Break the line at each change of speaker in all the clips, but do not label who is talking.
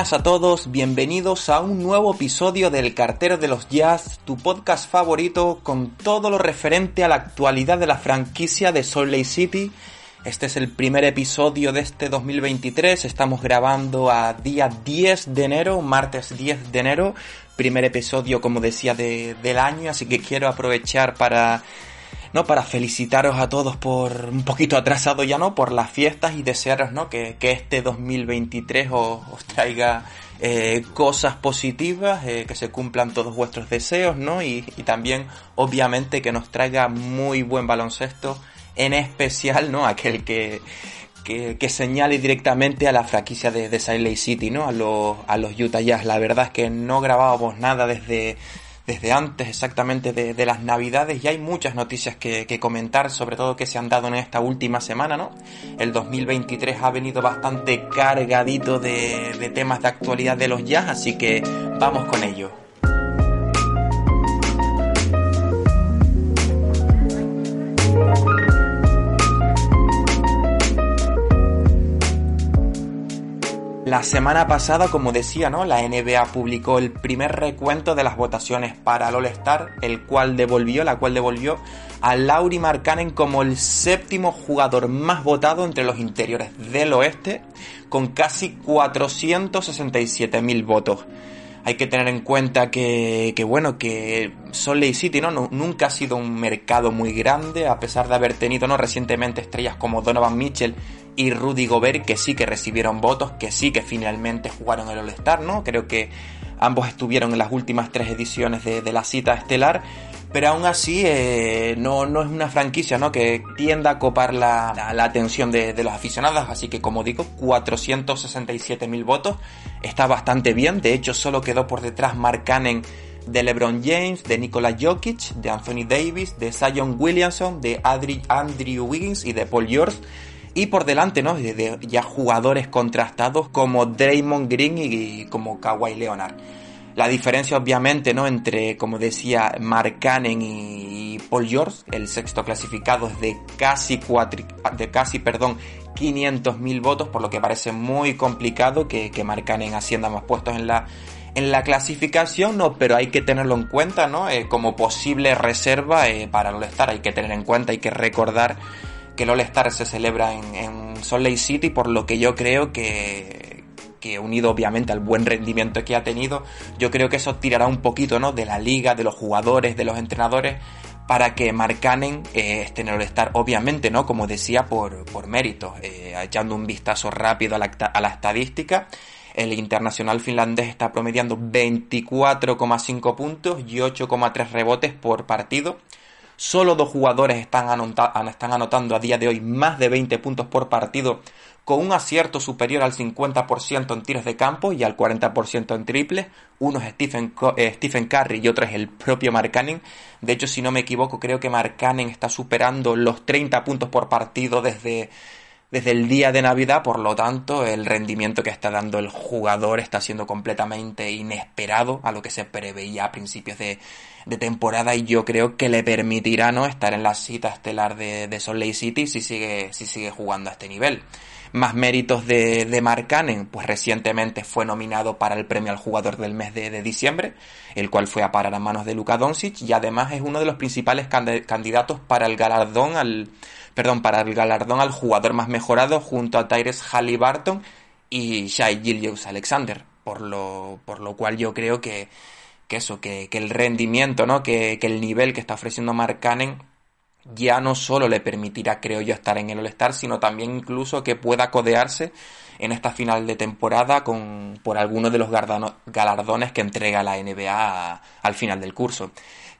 buenas a todos, bienvenidos a un nuevo episodio del Cartero de los Jazz, tu podcast favorito con todo lo referente a la actualidad de la franquicia de Salt Lake City. Este es el primer episodio de este 2023, estamos grabando a día 10 de enero, martes 10 de enero, primer episodio como decía del año, así que quiero aprovechar para ¿no? Para felicitaros a todos por un poquito atrasado ya, ¿no? Por las fiestas y desearos, ¿no? Que, este 2023 os, traiga eh, cosas positivas, eh, que se cumplan todos vuestros deseos, ¿no? Y, también, obviamente, que nos traiga muy buen baloncesto, en especial, ¿no? Aquel que, que, señale directamente a la franquicia de, de Silent City, ¿no? A los, a los Utah Jazz. La verdad es que no grabábamos nada desde desde antes exactamente de, las navidades y hay muchas noticias que, comentar, sobre todo que se han dado en esta última semana, ¿no? El 2023 ha venido bastante cargadito de, de temas de actualidad de los jazz, así que vamos con ello. La semana pasada, como decía, ¿no? La NBA publicó el primer recuento de las votaciones para el All-Star, el cual devolvió, la cual devolvió a Lauri Markkanen como el séptimo jugador más votado entre los interiores del oeste, con casi 467.000 votos. Hay que tener en cuenta que, que bueno, que Salt Lake City ¿no? nunca ha sido un mercado muy grande, a pesar de haber tenido ¿no? recientemente estrellas como Donovan Mitchell y Rudy Gobert, que sí que recibieron votos, que sí que finalmente jugaron el All-Star, ¿no? Creo que ambos estuvieron en las últimas tres ediciones de, la cita estelar, pero aún así eh, no, no, es una franquicia ¿no? que tienda a copar la, atención de, los aficionados, así que como digo, 467.000 votos, está bastante bien, de hecho solo quedó por detrás Mark Cannon de LeBron James, de Nikola Jokic, de Anthony Davis, de Zion Williamson, de Andrew Wiggins y de Paul George. Y por delante, ¿no? De, ya jugadores contrastados como Draymond Green y, como Kawhi Leonard. La diferencia, obviamente, ¿no? Entre, como decía, Mark Cannon y Paul George, el sexto clasificado es de casi cuatri, de casi, perdón, 500.000 votos, por lo que parece muy complicado que, que Mark Cannon ascienda más puestos en la, en la clasificación, no, pero hay que tenerlo en cuenta, ¿no? Eh, como posible reserva eh, para el All-Star, hay que tener en cuenta, hay que recordar que el All-Star se celebra en, en Salt Lake City, por lo que yo creo que, que unido obviamente al buen rendimiento que ha tenido, yo creo que eso tirará un poquito, ¿no? De la liga, de los jugadores, de los entrenadores, para que Marcanen eh, esté All-Star, obviamente, ¿no? Como decía, por, por mérito, eh, echando un vistazo rápido a la, a la estadística. El internacional finlandés está promediando 24,5 puntos y 8,3 rebotes por partido. Solo dos jugadores están, están anotando a día de hoy más de 20 puntos por partido con un acierto superior al 50% en tiros de campo y al 40% en triples. Uno es Stephen, eh, Stephen Curry y otro es el propio Mark Cannon. De hecho, si no me equivoco, creo que Mark Cannon está superando los 30 puntos por partido desde, desde el día de Navidad, por lo tanto el rendimiento que está dando el jugador está siendo completamente inesperado a lo que se preveía a principios de, temporada y yo creo que le permitirá no estar en la cita estelar de, de Salt Lake City si sigue, si sigue jugando a este nivel. Más méritos de, de Mark pues recientemente fue nominado para el premio al jugador del mes de, de diciembre, el cual fue a parar a manos de Luka Doncic y además es uno de los principales candidatos para el galardón al, perdón, para el galardón al jugador más mejorado junto a Tyrese Halliburton y Shai Gilgeous Alexander, por lo, por lo cual yo creo que, que eso, que, que el rendimiento, ¿no? Que, que, el nivel que está ofreciendo Mark ya no solo le permitirá, creo yo, estar en el All-Star, sino también incluso que pueda codearse en esta final de temporada con, por algunos de los galardones que entrega la NBA al final del curso.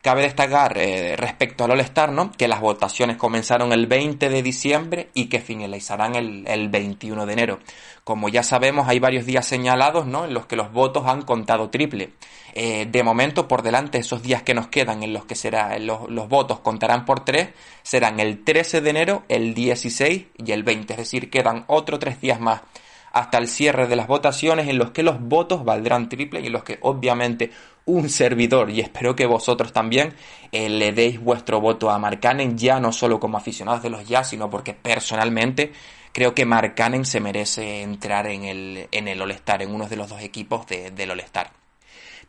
Cabe destacar eh, respecto al All-Star, ¿no? Que las votaciones comenzaron el 20 de diciembre y que finalizarán el, el 21 de enero. Como ya sabemos, hay varios días señalados, ¿no? En los que los votos han contado triple. Eh, de momento, por delante, esos días que nos quedan en los que será, los, los, votos contarán por tres, serán el 13 de enero, el 16 y el 20. Es decir, quedan otros tres días más hasta el cierre de las votaciones en los que los votos valdrán triple y en los que obviamente un servidor y espero que vosotros también eh, le deis vuestro voto a Marcanen ya no solo como aficionados de los Jazz, sino porque personalmente creo que Marcanen se merece entrar en el, en el All-Star, en uno de los dos equipos del All-Star.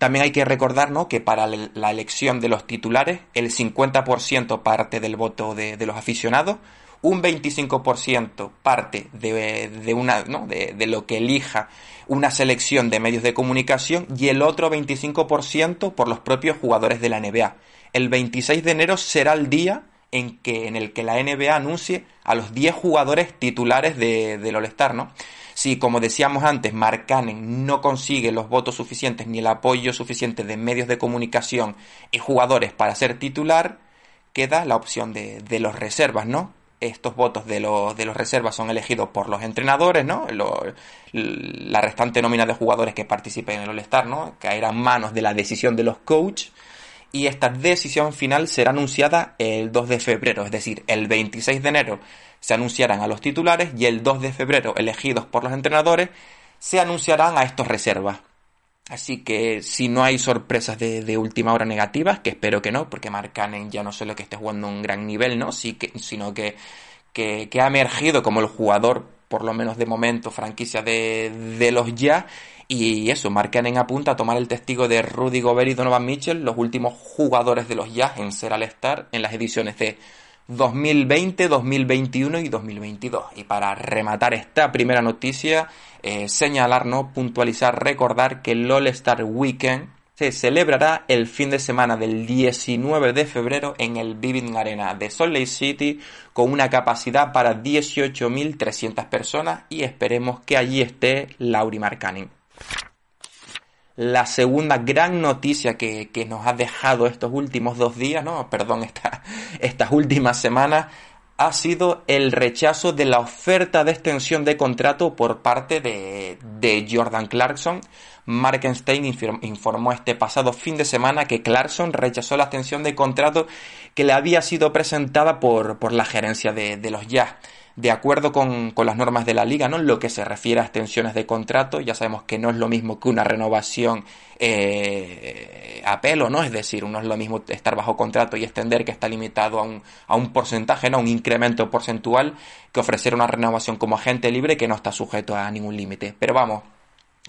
También hay que recordar que para la elección de los titulares el 50% parte del voto de, los aficionados, un 25% parte de, una, de, de, lo que elija una selección de medios de comunicación y el otro 25% por los propios jugadores de la NBA. El 26 de enero será el día en, que, en el que la NBA anuncie a los 10 jugadores titulares del All-Star, ¿no? Si, como decíamos antes, Mark Cannon no consigue los votos suficientes ni el apoyo suficiente de medios de comunicación y jugadores para ser titular, queda la opción de, los reservas, ¿no? Estos votos de los, de los reservas son elegidos por los entrenadores, ¿no? la restante nómina de jugadores que participen en el All-Star, ¿no? Caerá en manos de la decisión de los coaches y esta decisión final será anunciada el 2 de febrero, es decir, el 26 de enero se anunciarán a los titulares y el 2 de febrero, elegidos por los entrenadores, se anunciarán a estos reservas. Así que si no hay sorpresas de, última hora negativas, que espero que no, porque Marcanen ya no solo que esté jugando un gran nivel, ¿no? Que, sino que, que, ha emergido como el jugador, por lo menos de momento, franquicia de, de los ya, y eso, Mark apunta a tomar el testigo de Rudy Gobert y Donovan Mitchell, los últimos jugadores de los Jazz en ser al estar en las ediciones de 2020, 2021 y 2022. Y para rematar esta primera noticia, eh, señalar, ¿no? puntualizar, recordar que el All-Star Weekend se celebrará el fin de semana del 19 de febrero en el Vivint Arena de Salt Lake City con una capacidad para 18.300 personas y esperemos que allí esté Lauri Markkanen la segunda gran noticia que, nos ha dejado estos últimos dos días, no, perdón, estas últimas semanas, ha sido el rechazo de la oferta de extensión de contrato por parte de, de Jordan Clarkson. Markenstein informó este pasado fin de semana que Clarkson rechazó la extensión de contrato que le había sido presentada por, por la gerencia de, de los Jazz de acuerdo con, las normas de la liga, ¿no? En lo que se refiere a extensiones de contrato, ya sabemos que no es lo mismo que una renovación eh, a pelo, ¿no? Es decir, no es lo mismo estar bajo contrato y extender que está limitado a un, a un porcentaje, ¿no? Un incremento porcentual que ofrecer una renovación como agente libre que no está sujeto a ningún límite. Pero vamos,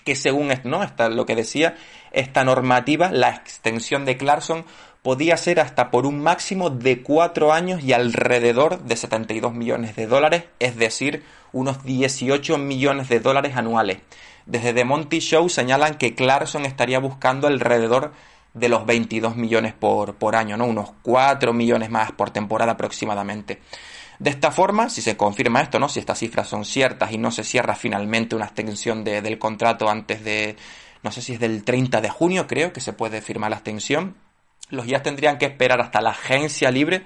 que según ¿no? Está lo que decía, esta normativa, la extensión de Clarkson podía ser hasta por un máximo de cuatro años y alrededor de 72 millones de dólares, es decir, unos 18 millones de dólares anuales. Desde The Monty Show señalan que Clarkson estaría buscando alrededor de los 22 millones por, por año, ¿no? Unos 4 millones más por temporada aproximadamente. De esta forma, si se confirma esto, ¿no? Si estas cifras son ciertas y no se cierra finalmente una extensión del contrato antes de, no sé si es del 30 de junio, creo que se puede firmar la extensión, los Jazz tendrían que esperar hasta la agencia libre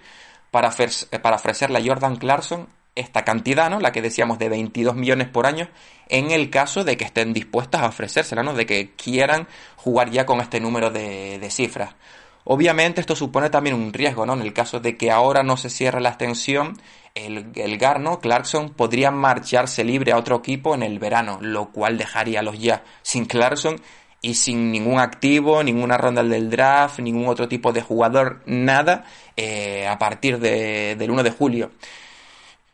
para, para ofrecerle a Jordan Clarkson esta cantidad, ¿no? La que decíamos de 22 millones por año, en el caso de que estén dispuestas a ofrecérsela, ¿no? De que quieran jugar ya con este número de, cifras. Obviamente esto supone también un riesgo, ¿no? En el caso de que ahora no se cierre la extensión, el, el Garno, Clarkson, podría marcharse libre a otro equipo en el verano, lo cual dejaría a los ya sin Clarkson y sin ningún activo, ninguna ronda del draft, ningún otro tipo de jugador, nada, eh, a partir del 1 de julio.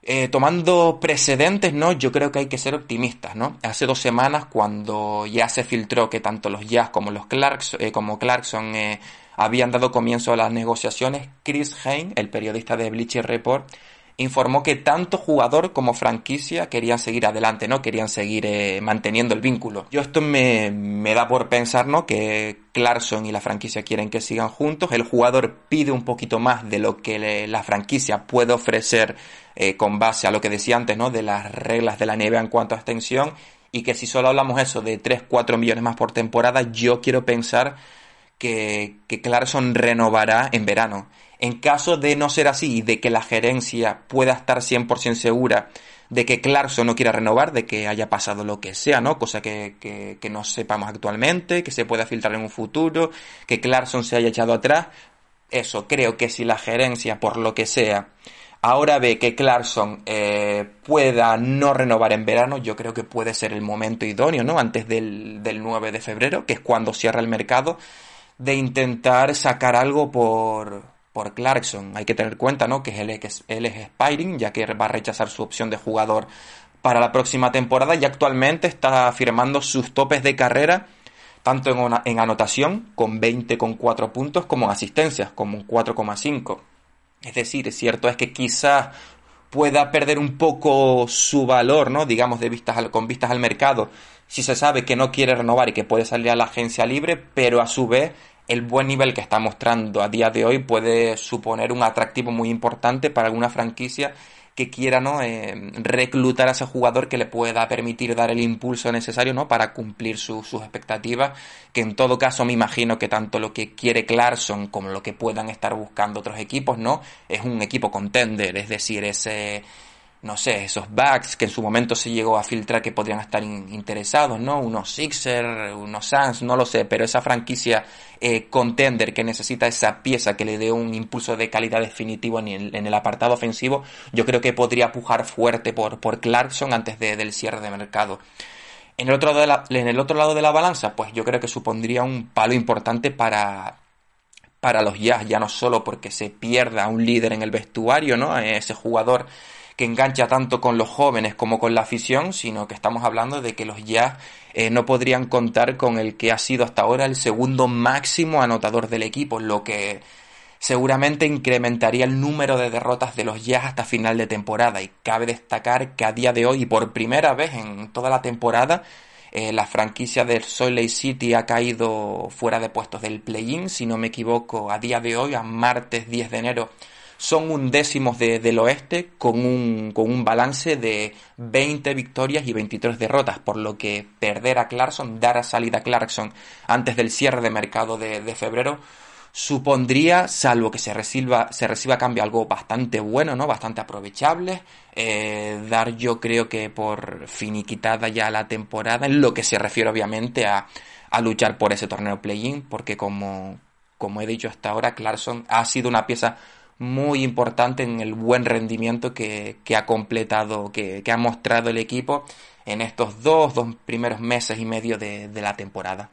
Eh, tomando precedentes, ¿no? Yo creo que hay que ser optimistas, ¿no? Hace dos semanas, cuando ya se filtró que tanto los Jazz como los Clarkson, eh, como Clarkson habían dado comienzo a las negociaciones, Chris Hain, el periodista de Bleacher Report, informó que tanto jugador como franquicia querían seguir adelante, ¿no? Querían seguir eh, manteniendo el vínculo. Yo esto me, me, da por pensar, ¿no? Que Clarkson y la franquicia quieren que sigan juntos. El jugador pide un poquito más de lo que la franquicia puede ofrecer eh, con base a lo que decía antes, ¿no? De las reglas de la NBA en cuanto a extensión. Y que si solo hablamos eso de 3, 4 millones más por temporada, yo quiero pensar que, que Clarkson renovará en verano. En caso de no ser así y de que la gerencia pueda estar 100% segura de que Clarkson no quiera renovar, de que haya pasado lo que sea, ¿no? Cosa que, no sepamos actualmente, que se pueda filtrar en un futuro, que Clarkson se haya echado atrás. Eso, creo que si la gerencia, por lo que sea, ahora ve que Clarkson eh, pueda no renovar en verano, yo creo que puede ser el momento idóneo, ¿no? Antes del, del 9 de febrero, que es cuando cierra el mercado de intentar sacar algo por, por Clarkson. Hay que tener cuenta, ¿no? Que él es, él es Spiring, ya que va a rechazar su opción de jugador para la próxima temporada y actualmente está firmando sus topes de carrera tanto en, en anotación con 20,4 puntos como en asistencias como un 4,5. Es decir, cierto es que quizás pueda perder un poco su valor, ¿no? Digamos, de vistas al, con vistas al mercado, si se sabe que no quiere renovar y que puede salir a la agencia libre, pero a su vez el buen nivel que está mostrando a día de hoy puede suponer un atractivo muy importante para alguna franquicia que quiera ¿no? Eh, reclutar a ese jugador que le pueda permitir dar el impulso necesario ¿no? para cumplir sus expectativas, que en todo caso me imagino que tanto lo que quiere Clarkson como lo que puedan estar buscando otros equipos, ¿no? Es un equipo contender, es decir, ese no sé, esos backs que en su momento se llegó a filtrar que podrían estar interesados, ¿no? Unos Sixer, unos Suns, no lo sé, pero esa franquicia eh, contender que necesita esa pieza que le dé un impulso de calidad definitivo en el, apartado ofensivo, yo creo que podría pujar fuerte por, por Clarkson antes de, del cierre de mercado. En el, otro en el otro lado de la balanza, pues yo creo que supondría un palo importante para, para los Jazz, ya no solo porque se pierda un líder en el vestuario, ¿no? Ese jugador que engancha tanto con los jóvenes como con la afición, sino que estamos hablando de que los Jazz eh, no podrían contar con el que ha sido hasta ahora el segundo máximo anotador del equipo, lo que seguramente incrementaría el número de derrotas de los Jazz hasta final de temporada. Y cabe destacar que a día de hoy, y por primera vez en toda la temporada, eh, la franquicia del Salt Lake City ha caído fuera de puestos del play-in, si no me equivoco, a día de hoy, a martes 10 de enero, son undécimos de, del oeste con un, con un balance de 20 victorias y 23 derrotas, por lo que perder a Clarkson, dar a salida a Clarkson antes del cierre de mercado de, de febrero, supondría, salvo que se reciba, se reciba cambio algo bastante bueno, ¿no? Bastante aprovechable. Eh, dar yo creo que por finiquitada ya la temporada, en lo que se refiere obviamente a, a luchar por ese torneo play-in, porque como, como he dicho hasta ahora, Clarkson ha sido una pieza muy importante en el buen rendimiento que, ha completado, que, ha mostrado el equipo en estos dos, dos primeros meses y medio de, la temporada.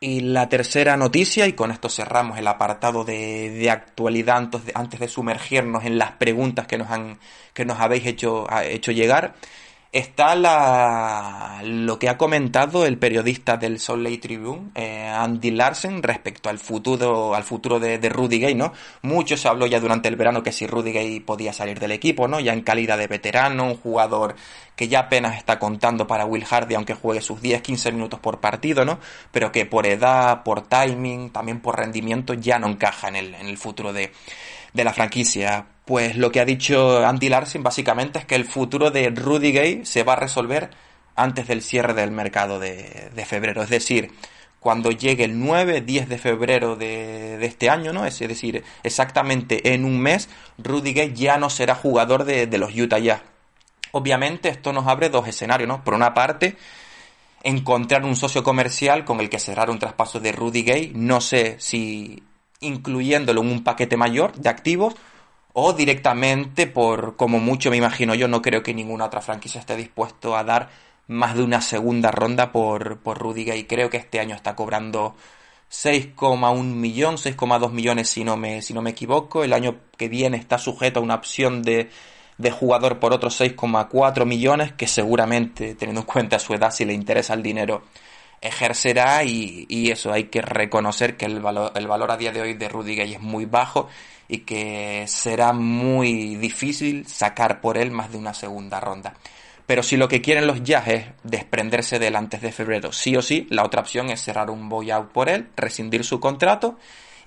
Y la tercera noticia, y con esto cerramos el apartado de, actualidad antes de, antes de, sumergirnos en las preguntas que nos, han, que nos habéis hecho, hecho llegar, está la, lo que ha comentado el periodista del Salt Tribune, eh, Andy Larsen, respecto al futuro, al futuro de, Rudy Gay, ¿no? Mucho se habló ya durante el verano que si Rudy Gay podía salir del equipo, ¿no? Ya en calidad de veterano, un jugador que ya apenas está contando para Will Hardy, aunque juegue sus 10-15 minutos por partido, ¿no? Pero que por edad, por timing, también por rendimiento, ya no encaja en el, en el futuro de, de la franquicia pues lo que ha dicho Andy Larsen básicamente es que el futuro de Rudy Gay se va a resolver antes del cierre del mercado de, febrero. Es decir, cuando llegue el 9, 10 de febrero de, este año, ¿no? Es decir, exactamente en un mes, Rudy Gay ya no será jugador de, los Utah Jazz. Obviamente esto nos abre dos escenarios, ¿no? Por una parte, encontrar un socio comercial con el que cerrar un traspaso de Rudy Gay, no sé si incluyéndolo en un paquete mayor de activos o directamente por, como mucho me imagino yo, no creo que ninguna otra franquicia esté dispuesto a dar más de una segunda ronda por, por Rudiger y creo que este año está cobrando 6,1 millón, 6,2 millones si no, me, si no me equivoco. El año que viene está sujeto a una opción de, de jugador por otros 6,4 millones que seguramente, teniendo en cuenta su edad, si le interesa el dinero, ejercerá y, y eso hay que reconocer que el valor, el valor a día de hoy de Rudiger es muy bajo y que será muy difícil sacar por él más de una segunda ronda. Pero si lo que quieren los Jazz es desprenderse de él antes de febrero, sí o sí, la otra opción es cerrar un buyout por él, rescindir su contrato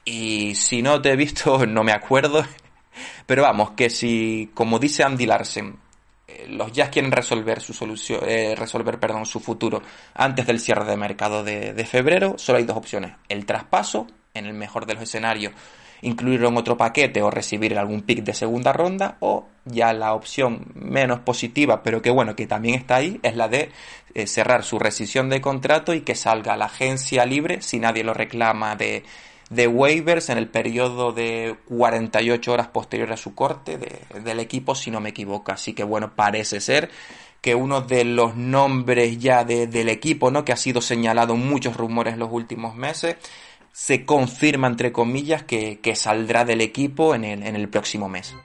y si no te he visto, no me acuerdo. Pero vamos, que si, como dice Andy Larsen, eh, los Jazz quieren resolver su solución, eh, resolver, perdón, su futuro antes del cierre de mercado de, febrero, solo hay dos opciones. El traspaso, en el mejor de los escenarios, incluirlo en otro paquete o recibir algún pick de segunda ronda o ya la opción menos positiva pero que bueno que también está ahí es la de eh, cerrar su rescisión de contrato y que salga la agencia libre si nadie lo reclama de, de waivers en el periodo de 48 horas posterior a su corte del equipo si no me equivoco así que bueno parece ser que uno de los nombres ya del equipo, ¿no? Que ha sido señalado muchos rumores los últimos meses, se confirma, entre comillas, que, saldrá del equipo en el, en el próximo mes.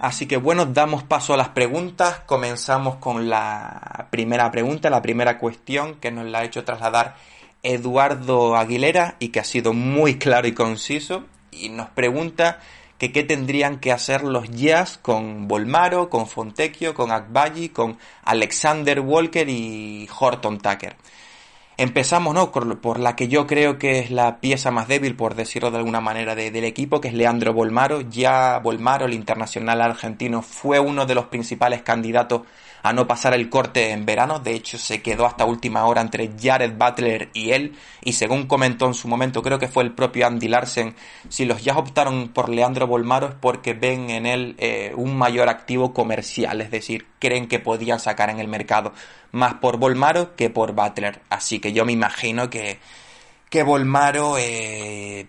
Así que bueno, damos paso a las preguntas. Comenzamos con la primera pregunta, la primera cuestión que nos la ha hecho trasladar Eduardo Aguilera y que ha sido muy claro y conciso. Y nos pregunta que qué tendrían que hacer los Jazz con Volmaro, con Fontecchio, con Akbayi, con Alexander Walker y Horton Tucker. Empezamos, ¿no? Por, la que yo creo que es la pieza más débil, por decirlo de alguna manera, del equipo, que es Leandro Bolmaro. Ya Bolmaro, el internacional argentino, fue uno de los principales candidatos a no pasar el corte en verano. De hecho, se quedó hasta última hora entre Jared Butler y él. Y según comentó en su momento, creo que fue el propio Andy Larsen, si los Jazz optaron por Leandro Bolmaro es porque ven en él eh, un mayor activo comercial. Es decir, creen que podían sacar en el mercado más por Bolmaro que por Butler. Así que yo me imagino que, que Bolmaro... Eh,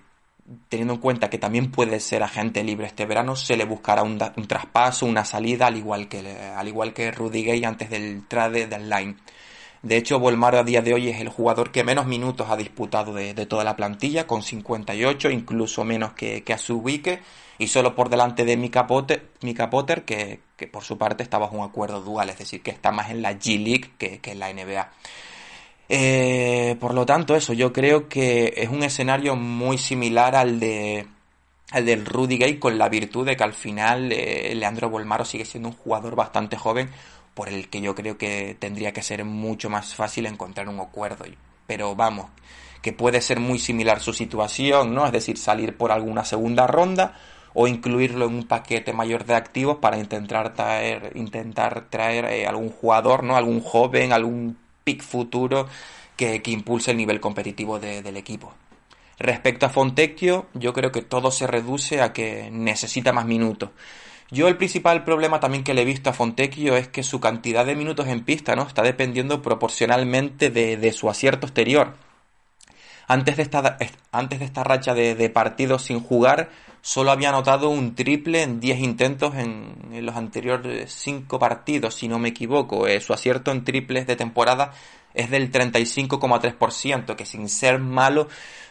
teniendo en cuenta que también puede ser agente libre este verano, se le buscará un, traspaso, una salida, al igual que, al igual que Rudy Gay antes del trade line De hecho, Volmaro a día de hoy es el jugador que menos minutos ha disputado de, toda la plantilla, con 58, incluso menos que, que a su Wike, y solo por delante de Mika Potter, Potter que, por su parte está bajo un acuerdo dual, es decir, que está más en la G-League que, que en la NBA. Eh, por lo tanto, eso, yo creo que es un escenario muy similar al de al del Rudy Gay con la virtud de que al final eh, Leandro Bolmaro sigue siendo un jugador bastante joven por el que yo creo que tendría que ser mucho más fácil encontrar un acuerdo. Pero vamos, que puede ser muy similar su situación, ¿no? Es decir, salir por alguna segunda ronda o incluirlo en un paquete mayor de activos para intentar traer, intentar traer eh, algún jugador, ¿no? Algún joven, algún pick futuro que, impulse el nivel competitivo del equipo. Respecto a Fontecchio, yo creo que todo se reduce a que necesita más minutos. Yo el principal problema también que le he visto a Fontecchio es que su cantidad de minutos en pista ¿no? está dependiendo proporcionalmente de, su acierto exterior. Antes de esta, antes de esta racha de, partidos sin jugar, solo había anotado un triple en 10 intentos en, los anteriores 5 partidos, si no me equivoco. Eh, su acierto en triples de temporada es del 35,3%, que sin ser malo,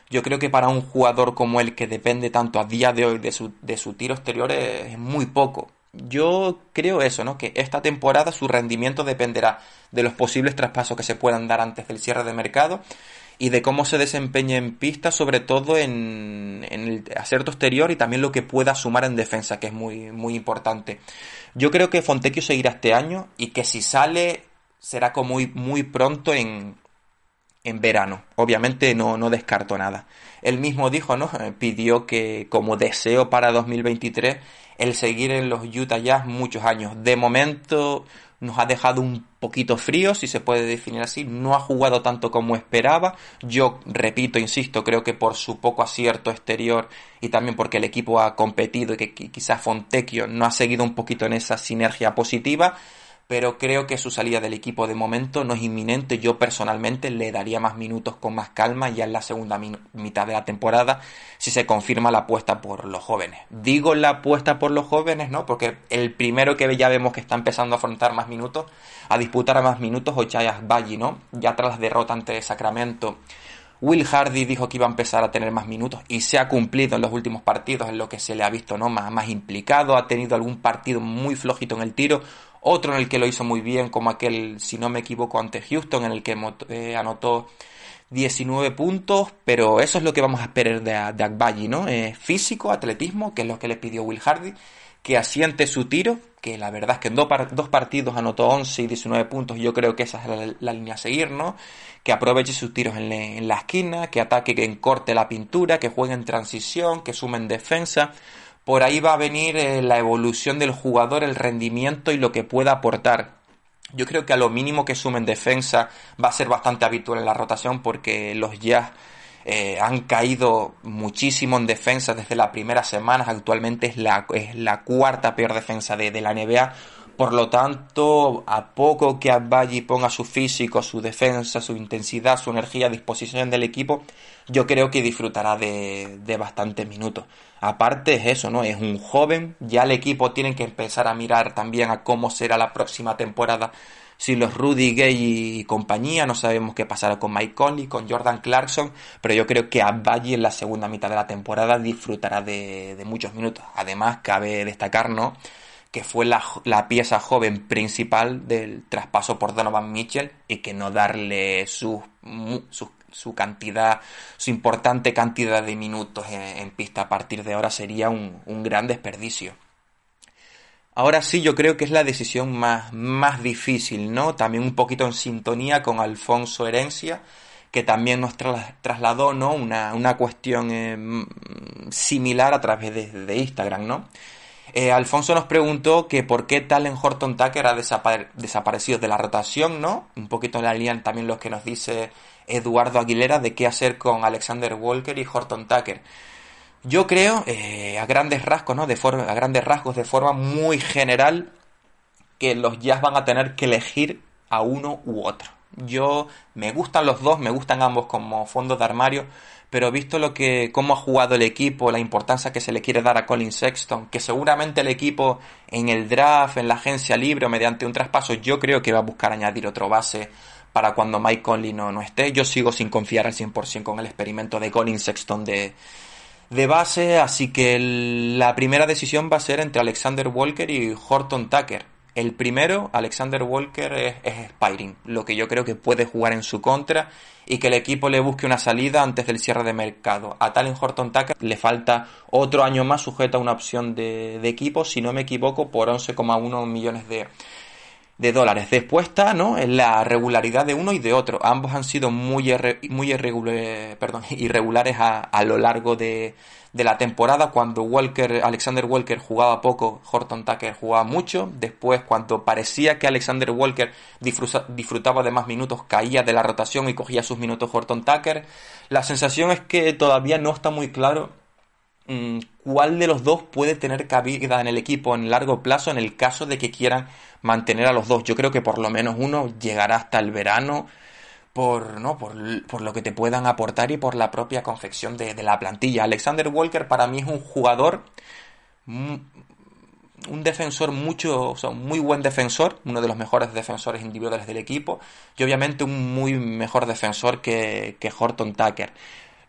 yo creo que para un jugador como él que depende tanto a día de hoy de su, de su tiro exterior es, muy poco. Yo creo eso, ¿no? Que esta temporada su rendimiento dependerá de los posibles traspasos que se puedan dar antes del cierre de mercado y de cómo se desempeña en pista, sobre todo en, el acierto exterior y también lo que pueda sumar en defensa, que es muy, muy importante. Yo creo que Fontecchio seguirá este año y que si sale será como muy, muy pronto en, en verano. Obviamente no, no descarto nada. Él mismo dijo, ¿no? Eh, pidió que como deseo para 2023 el seguir en los Utah Jazz muchos años. De momento nos ha dejado un poquito frío, si se puede definir así, no ha jugado tanto como esperaba. Yo repito, insisto, creo que por su poco acierto exterior y también porque el equipo ha competido y que quizás Fontecchio no ha seguido un poquito en esa sinergia positiva, pero creo que su salida del equipo de momento no es inminente. Yo personalmente le daría más minutos con más calma ya en la segunda mitad de la temporada si se confirma la apuesta por los jóvenes. Digo la apuesta por los jóvenes, ¿no? Porque el primero que ya vemos que está empezando a afrontar más minutos, a disputar más minutos, Ochayas Valle, ¿no? Ya tras la derrota ante Sacramento. Will Hardy dijo que iba a empezar a tener más minutos y se ha cumplido en los últimos partidos en lo que se le ha visto ¿no? más, más implicado, ha tenido algún partido muy flojito en el tiro, otro en el que lo hizo muy bien, como aquel, si no me equivoco, ante Houston, en el que eh, anotó 19 puntos, pero eso es lo que vamos a esperar de, de Agbayi, ¿no? Eh, físico, atletismo, que es lo que le pidió Will Hardy, que asiente su tiro, que la verdad es que en dos, partidos anotó 11 y 19 puntos, yo creo que esa es la, línea a seguir, ¿no? Que aproveche sus tiros en, en, la esquina, que ataque, que encorte la pintura, que juegue en transición, que sume en defensa, por ahí va a venir eh, la evolución del jugador, el rendimiento y lo que pueda aportar. Yo creo que a lo mínimo que sume en defensa va a ser bastante habitual en la rotación porque los Jazz eh, han caído muchísimo en defensa desde las primeras semanas. Actualmente es la, es la cuarta peor defensa de, de la NBA Por lo tanto, a poco que Abbayi ponga su físico, su defensa, su intensidad, su energía a disposición del equipo, yo creo que disfrutará de, de bastantes minutos. Aparte es eso, ¿no? Es un joven, ya el equipo tiene que empezar a mirar también a cómo será la próxima temporada si los Rudy Gay y compañía, no sabemos qué pasará con Mike Conley, con Jordan Clarkson, pero yo creo que Abbaye en la segunda mitad de la temporada disfrutará de, muchos minutos. Además, cabe destacar, ¿no? Que fue la, pieza joven principal del traspaso por Donovan Mitchell y que no darle su, su, cantidad, su importante cantidad de minutos en, pista a partir de ahora sería un, un gran desperdicio. Ahora sí, yo creo que es la decisión más, más difícil, ¿no? También un poquito en sintonía con Alfonso Herencia, que también nos trasladó, ¿no? Una, una cuestión eh, similar a través de, Instagram, ¿no? Eh, Alfonso nos preguntó que por qué Talen Horton Tucker ha desaparecido de la rotación, ¿no? Un poquito en la línea también lo que nos dice Eduardo Aguilera de qué hacer con Alexander Walker y Horton Tucker. Yo creo, eh, a grandes rasgos, ¿no? De forma, a grandes rasgos, de forma muy general, que los Jazz van a tener que elegir a uno u otro. Yo me gustan los dos, me gustan ambos como fondos de armario, pero visto lo que cómo ha jugado el equipo, la importancia que se le quiere dar a Colin Sexton, que seguramente el equipo en el draft, en la agencia libre o mediante un traspaso, yo creo que va a buscar añadir otro base para cuando Mike Conley no, no esté. Yo sigo sin confiar al 100% con el experimento de Colin Sexton de, de base, así que la primera decisión va a ser entre Alexander Walker y Horton Tucker. El primero, Alexander Walker, es, es Spiring, lo que yo creo que puede jugar en su contra y que el equipo le busque una salida antes del cierre de mercado. A Talen Horton Tucker le falta otro año más sujeto a una opción de, de equipo, si no me equivoco, por 11,1 millones de, de dólares. Después está, ¿no? En la regularidad de uno y de otro. Ambos han sido muy, muy perdón, irregulares a, a lo largo de, de, la temporada. Cuando Walker, Alexander Walker jugaba poco, Horton Tucker jugaba mucho. Después, cuando parecía que Alexander Walker disfrutaba de más minutos, caía de la rotación y cogía sus minutos Horton Tucker. La sensación es que todavía no está muy claro cuál de los dos puede tener cabida en el equipo en largo plazo en el caso de que quieran mantener a los dos. Yo creo que por lo menos uno llegará hasta el verano por, ¿no? por, lo que te puedan aportar y por la propia confección de, la plantilla. Alexander Walker para mí es un jugador, un defensor mucho, o sea, muy buen defensor, uno de los mejores defensores individuales del equipo y obviamente un muy mejor defensor que Horton Tucker.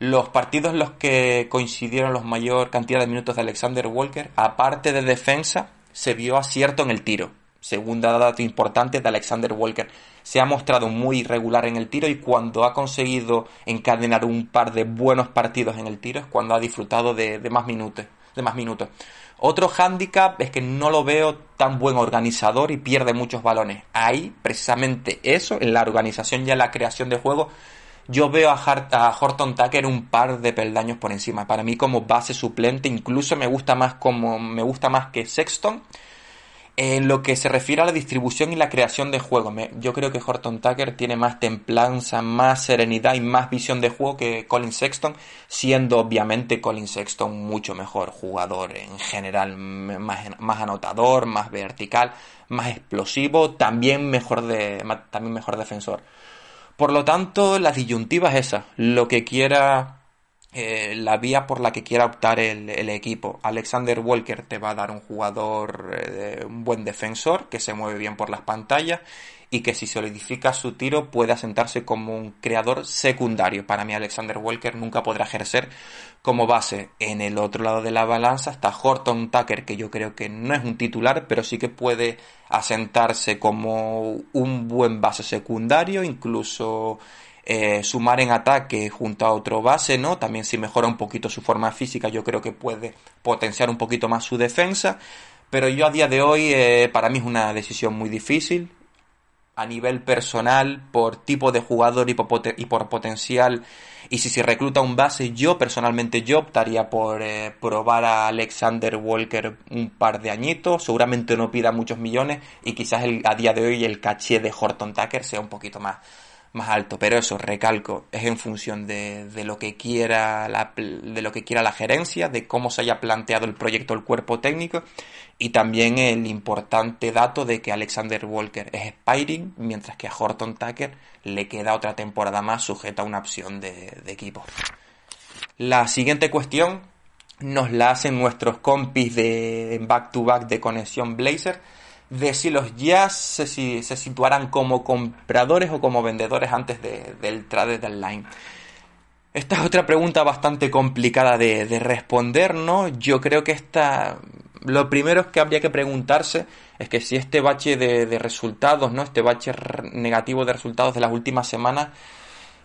Los partidos en los que coincidieron la mayor cantidad de minutos de Alexander Walker, aparte de defensa, se vio acierto en el tiro Segunda dato importante de Alexander Walker. Se ha mostrado muy irregular en el tiro y cuando ha conseguido encadenar un par de buenos partidos en el tiro es cuando ha disfrutado de, más minutos. De más minutos. Otro hándicap es que no lo veo tan buen organizador y pierde muchos balones. Ahí, precisamente eso, en la organización y en la creación de juego, yo veo a, a, Horton Tucker un par de peldaños por encima. Para mí como base suplente, incluso me gusta más como me gusta más que Sexton en lo que se refiere a la distribución y la creación de juego, yo creo que Horton Tucker tiene más templanza, más serenidad y más visión de juego que Colin Sexton, siendo obviamente Colin Sexton mucho mejor jugador en general, más, más anotador, más vertical, más explosivo, también mejor, de, también mejor defensor. Por lo tanto, la disyuntiva es esa, lo que quiera eh, la vía por la que quiera optar el, equipo. Alexander Walker te va a dar un jugador, eh, un buen defensor, que se mueve bien por las pantallas y que si solidifica su tiro puede asentarse como un creador secundario. Para mí Alexander Walker nunca podrá ejercer como base. En el otro lado de la balanza está Horton Tucker, que yo creo que no es un titular, pero sí que puede asentarse como un buen base secundario, incluso eh, sumar en ataque junto a otro base, ¿no? También si mejora un poquito su forma física, yo creo que puede potenciar un poquito más su defensa. Pero yo a día de hoy, eh, para mí es una decisión muy difícil. A nivel personal, por tipo de jugador y por, potencial, y si se recluta un base, yo personalmente yo optaría por eh, probar a Alexander Walker un par de añitos. Seguramente no pida muchos millones y quizás el, a día de hoy el caché de Horton Tucker sea un poquito más, más alto. Pero eso, recalco, es en función de, de, lo que quiera la, de lo que quiera la gerencia, de cómo se haya planteado el proyecto el cuerpo técnico y también el importante dato de que Alexander Walker es Spiring, mientras que a Horton Tucker le queda otra temporada más sujeta a una opción de, equipo. La siguiente cuestión nos la hacen nuestros compis de back to back de conexión Blazer de si los Jazz se, se situarán como compradores o como vendedores antes de, del trade deadline. Esta es otra pregunta bastante complicada de, de, responder, ¿no? Yo creo que esta. Lo primero que habría que preguntarse es que si este bache de, resultados, ¿no? Este bache negativo de resultados de las últimas semanas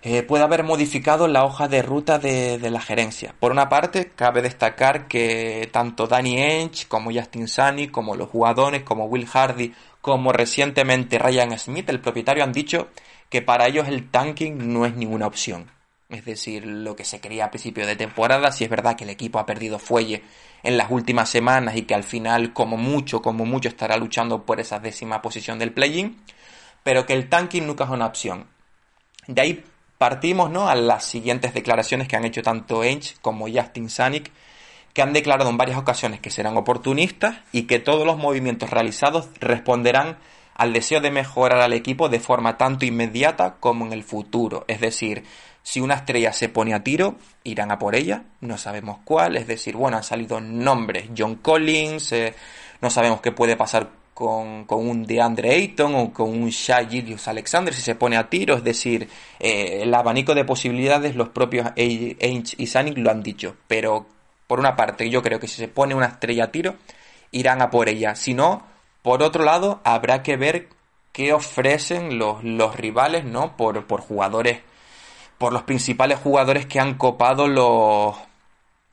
eh, puede haber modificado la hoja de ruta de, de, la gerencia. Por una parte, cabe destacar que tanto Danny Ainge como Justin Sunny, como los jugadores, como Will Hardy, como recientemente Ryan Smith, el propietario, han dicho que para ellos el tanking no es ninguna opción. Es decir, lo que se quería a principio de temporada, si es verdad que el equipo ha perdido fuelle en las últimas semanas y que al final, como mucho, como mucho, estará luchando por esa décima posición del play-in, pero que el tanking nunca es una opción. De ahí Partimos ¿no? a las siguientes declaraciones que han hecho tanto Ainge como Justin Sanic, que han declarado en varias ocasiones que serán oportunistas y que todos los movimientos realizados responderán al deseo de mejorar al equipo de forma tanto inmediata como en el futuro. Es decir, si una estrella se pone a tiro, irán a por ella, no sabemos cuál, es decir, bueno, han salido nombres, John Collins, eh, no sabemos qué puede pasar con, con, un DeAndre Ayton o con un Shai Gillius Alexander si se pone a tiro, es decir, eh, el abanico de posibilidades los propios Ainge y Sanic lo han dicho, pero por una parte yo creo que si se pone una estrella a tiro irán a por ella, si no, por otro lado habrá que ver qué ofrecen los, los rivales, ¿no? Por, por jugadores, por los principales jugadores que han copado los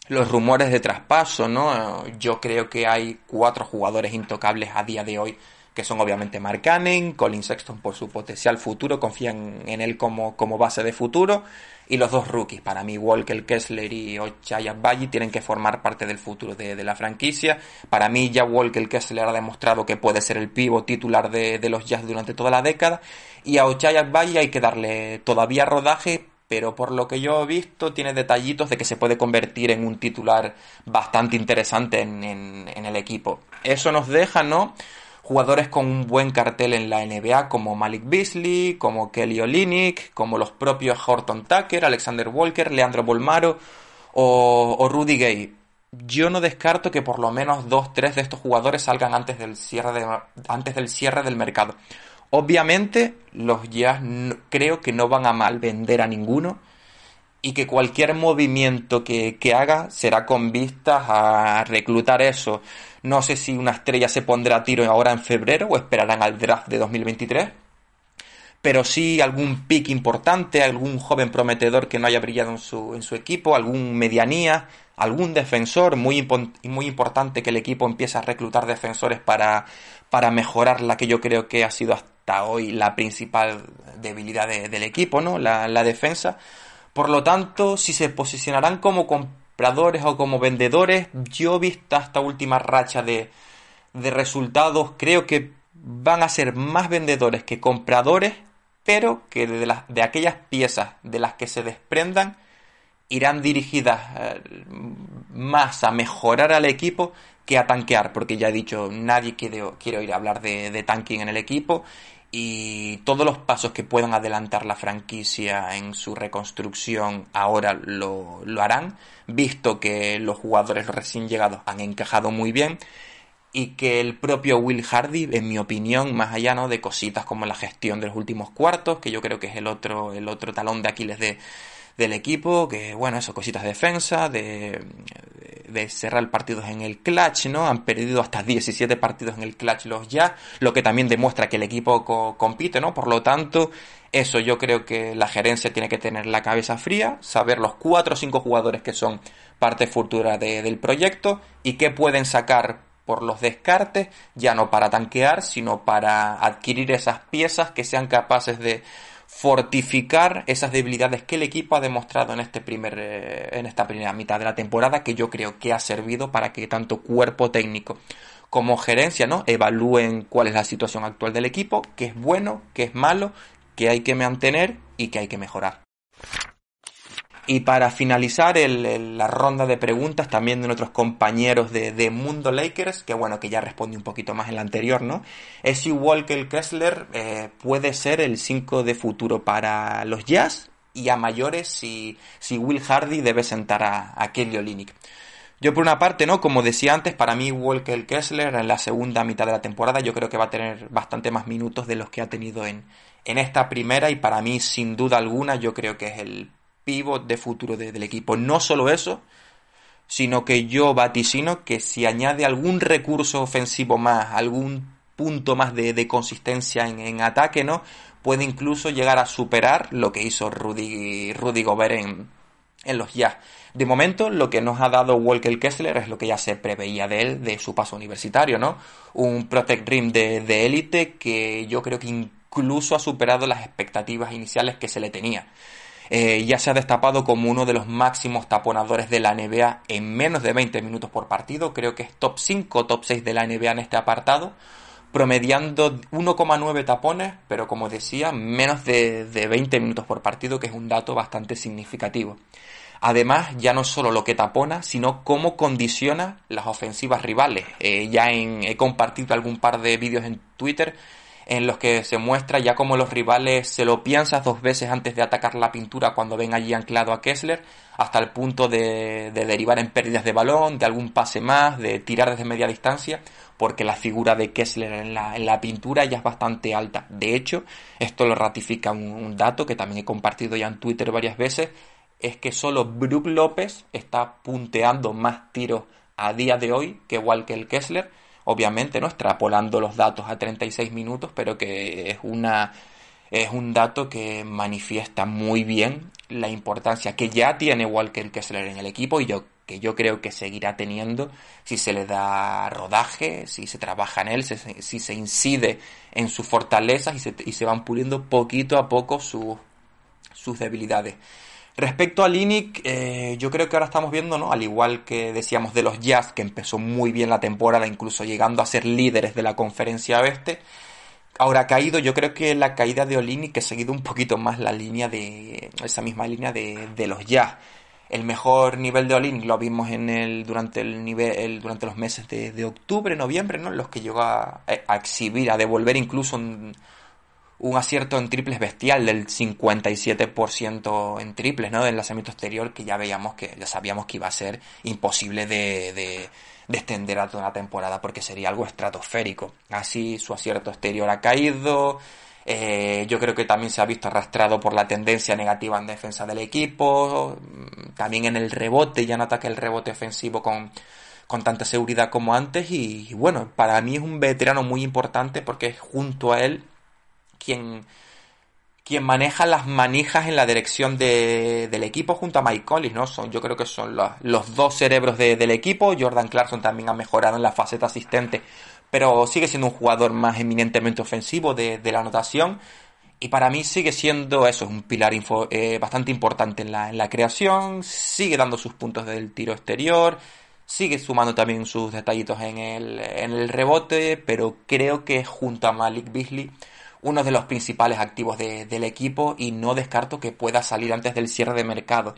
los rumores de traspaso, ¿no? Yo creo que hay cuatro jugadores intocables a día de hoy, que son obviamente Mark Canning, Colin Sexton por su potencial futuro, confían en él como, como base de futuro, y los dos rookies, para mí Walker Kessler y Ochaya Bayi tienen que formar parte del futuro de, de, la franquicia. Para mí ya Walker Kessler ha demostrado que puede ser el pivo titular de, de los Jazz durante toda la década, y a Ochaya Bayi hay que darle todavía rodaje pero por lo que yo he visto tiene detallitos de que se puede convertir en un titular bastante interesante en, en, el equipo. Eso nos deja, ¿no? Jugadores con un buen cartel en la NBA como Malik Beasley, como Kelly Olynyk, como los propios Horton Tucker, Alexander Walker, Leandro Bolmaro o, Rudy Gay. Yo no descarto que por lo menos dos, tres de estos jugadores salgan antes del cierre, antes del, cierre del mercado. Obviamente, los Jazz creo que no van a mal vender a ninguno y que cualquier movimiento que, que, haga será con vistas a reclutar eso. No sé si una estrella se pondrá a tiro ahora en febrero o esperarán al draft de 2023. Pero sí algún pick importante, algún joven prometedor que no haya brillado en su, en su equipo, algún medianía, algún defensor. Muy, muy importante que el equipo empiece a reclutar defensores para, para mejorar la que yo creo que ha sido hasta hasta hoy la principal debilidad de, del equipo, ¿no? La, defensa. Por lo tanto, si se posicionarán como compradores o como vendedores, yo vista esta última racha de, de resultados, creo que van a ser más vendedores que compradores, pero que de aquellas piezas de las que se desprendan irán dirigidas eh, más a mejorar al equipo que a tanquear, porque ya he dicho, nadie quiere, quiere oír hablar de, de tanking en el equipo y todos los pasos que puedan adelantar la franquicia en su reconstrucción ahora lo, lo, harán, visto que los jugadores recién llegados han encajado muy bien y que el propio Will Hardy, en mi opinión, más allá ¿no? de cositas como la gestión de los últimos cuartos, que yo creo que es el otro, el otro talón de Aquiles de, del equipo, que bueno, eso, cositas de defensa, de, cerrar partidos en el clutch, ¿no? Han perdido hasta 17 partidos en el clutch los ya, lo que también demuestra que el equipo co compite, ¿no? Por lo tanto, eso yo creo que la gerencia tiene que tener la cabeza fría, saber los 4 o 5 jugadores que son parte futura de, del proyecto y qué pueden sacar por los descartes, ya no para tanquear, sino para adquirir esas piezas que sean capaces de fortificar esas debilidades que el equipo ha demostrado en este primer eh, en esta primera mitad de la temporada que yo creo que ha servido para que tanto cuerpo técnico como gerencia no evalúen cuál es la situación actual del equipo qué es bueno qué es malo que hay que mantener y que hay que mejorar. Y para finalizar la ronda de preguntas también de nuestros compañeros de, Mundo Lakers, que bueno, que ya respondí un poquito más en la anterior, ¿no? Es si Walker Kessler eh, puede ser el 5 de futuro para los Jazz y a mayores si, si Will Hardy debe sentar a, a Kelly. Yo por una parte, ¿no? Como decía antes, para mí Walker Kessler en la segunda mitad de la temporada yo creo que va a tener bastante más minutos de los que ha tenido en, en esta primera y para mí sin duda alguna yo creo que es el pivot de futuro del equipo. No solo eso, sino que yo vaticino que si añade algún recurso ofensivo más, algún punto más de, consistencia en, ataque, ¿no? Puede incluso llegar a superar lo que hizo Rudy, Rudy Gobert en, en los Jazz. De momento, lo que nos ha dado Walker Kessler es lo que ya se preveía de él, de su paso universitario, ¿no? Un Protect Rim de élite que yo creo que incluso ha superado las expectativas iniciales que se le tenía. Eh, ya se ha destapado como uno de los máximos taponadores de la NBA en menos de 20 minutos por partido. Creo que es top 5, top 6 de la NBA en este apartado. Promediando 1,9 tapones, pero como decía, menos de, 20 minutos por partido, que es un dato bastante significativo. Además, ya no solo lo que tapona, sino cómo condiciona las ofensivas rivales. Eh, ya he compartido algún par de vídeos en Twitter en los que se muestra ya como los rivales se lo piensan dos veces antes de atacar la pintura cuando ven allí anclado a Kessler, hasta el punto de, derivar en pérdidas de balón, de algún pase más, de tirar desde media distancia, porque la figura de Kessler en la, en la pintura ya es bastante alta. De hecho, esto lo ratifica un, dato que también he compartido ya en Twitter varias veces, es que solo Brook López está punteando más tiros a día de hoy que el Kessler, obviamente, ¿no? Extrapolando los datos a 36 minutos, pero que es una es un dato que manifiesta muy bien la importancia que ya tiene Walker Kessler en el equipo y yo que yo creo que seguirá teniendo si se le da rodaje, si se trabaja en él, si, se incide en sus fortalezas y se, y se van puliendo poquito a poco sus debilidades. Respecto a Linick, eh, yo creo que ahora estamos viendo, ¿no? Al igual que decíamos de los Jazz, que empezó muy bien la temporada, incluso llegando a ser líderes de la conferencia oeste. Ahora ha caído, yo creo que la caída de Olinick ha seguido un poquito más la línea de. esa misma línea de, de los Jazz. El mejor nivel de Olinick lo vimos en el, durante el nivel, durante los meses de, de octubre, noviembre, ¿no? En los que llegó a, a exhibir, a devolver incluso un acierto en triples bestial del 57% en triples, ¿no? Del lanzamiento exterior que ya veíamos que ya sabíamos que iba a ser imposible de, de, extender a toda la temporada porque sería algo estratosférico. Así su acierto exterior ha caído. Eh, yo creo que también se ha visto arrastrado por la tendencia negativa en defensa del equipo. También en el rebote, ya no ataca el rebote ofensivo con, con tanta seguridad como antes. Y, bueno, para mí es un veterano muy importante porque junto a él quien, quien maneja las manijas en la dirección de, del equipo junto a Mike Collins, ¿no? Son, yo creo que son los, dos cerebros del equipo. Jordan Clarkson también ha mejorado en la faceta asistente, pero sigue siendo un jugador más eminentemente ofensivo de, la anotación. Y para mí sigue siendo eso, un pilar eh, bastante importante en la, en la creación, sigue dando sus puntos del tiro exterior, sigue sumando también sus detallitos en el, en el rebote, pero creo que junto a Malik Beasley uno de los principales activos del equipo y no descarto que pueda salir antes del cierre de mercado.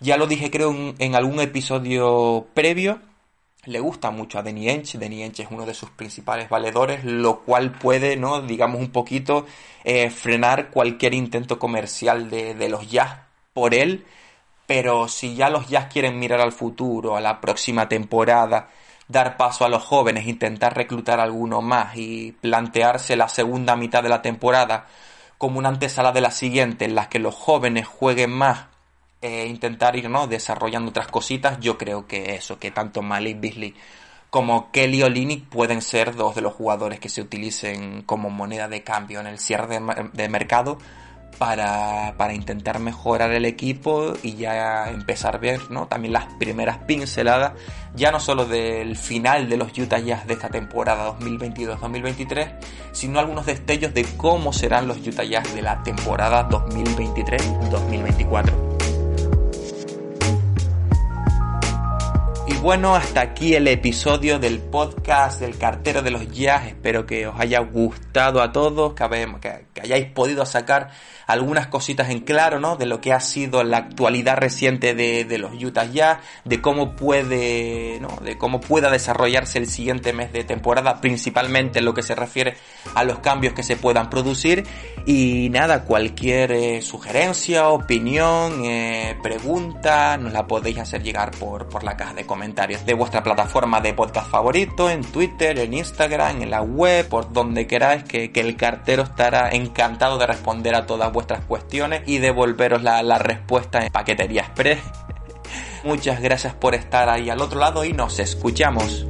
Ya lo dije creo en, algún episodio previo, le gusta mucho a Denny Ench. Denny Ench es uno de sus principales valedores, lo cual puede, ¿no? digamos, un poquito eh, frenar cualquier intento comercial de, de, los Jazz por él. Pero si ya los Jazz quieren mirar al futuro, a la próxima temporada, dar paso a los jóvenes, intentar reclutar alguno más y plantearse la segunda mitad de la temporada como una antesala de la siguiente en las que los jóvenes jueguen más e intentar ir ¿no? desarrollando otras cositas, yo creo que eso, que tanto Malik Beasley como Kelly Olynyk pueden ser dos de los jugadores que se utilicen como moneda de cambio en el cierre de mercado para, para, intentar mejorar el equipo y ya empezar a ver ¿no? también las primeras pinceladas, ya no solo del final de los Utah Jazz de esta temporada 2022-2023, sino algunos destellos de cómo serán los Utah Jazz de la temporada 2023-2024. Bueno, hasta aquí el episodio del podcast del cartero de los jazz. Espero que os haya gustado a todos, que, que hayáis podido sacar algunas cositas en claro, ¿no? De lo que ha sido la actualidad reciente de, los Utah Jazz, de cómo puede, ¿no? De cómo pueda desarrollarse el siguiente mes de temporada, principalmente en lo que se refiere a los cambios que se puedan producir. Y nada, cualquier eh, sugerencia, opinión, eh, pregunta, nos la podéis hacer llegar por, por la caja de de vuestra plataforma de podcast favorito, en Twitter, en Instagram, en la web, por donde queráis, que, que el cartero estará encantado de responder a todas vuestras cuestiones y devolveros la, la respuesta en Paquetería Express. Muchas gracias por estar ahí al otro lado y nos escuchamos.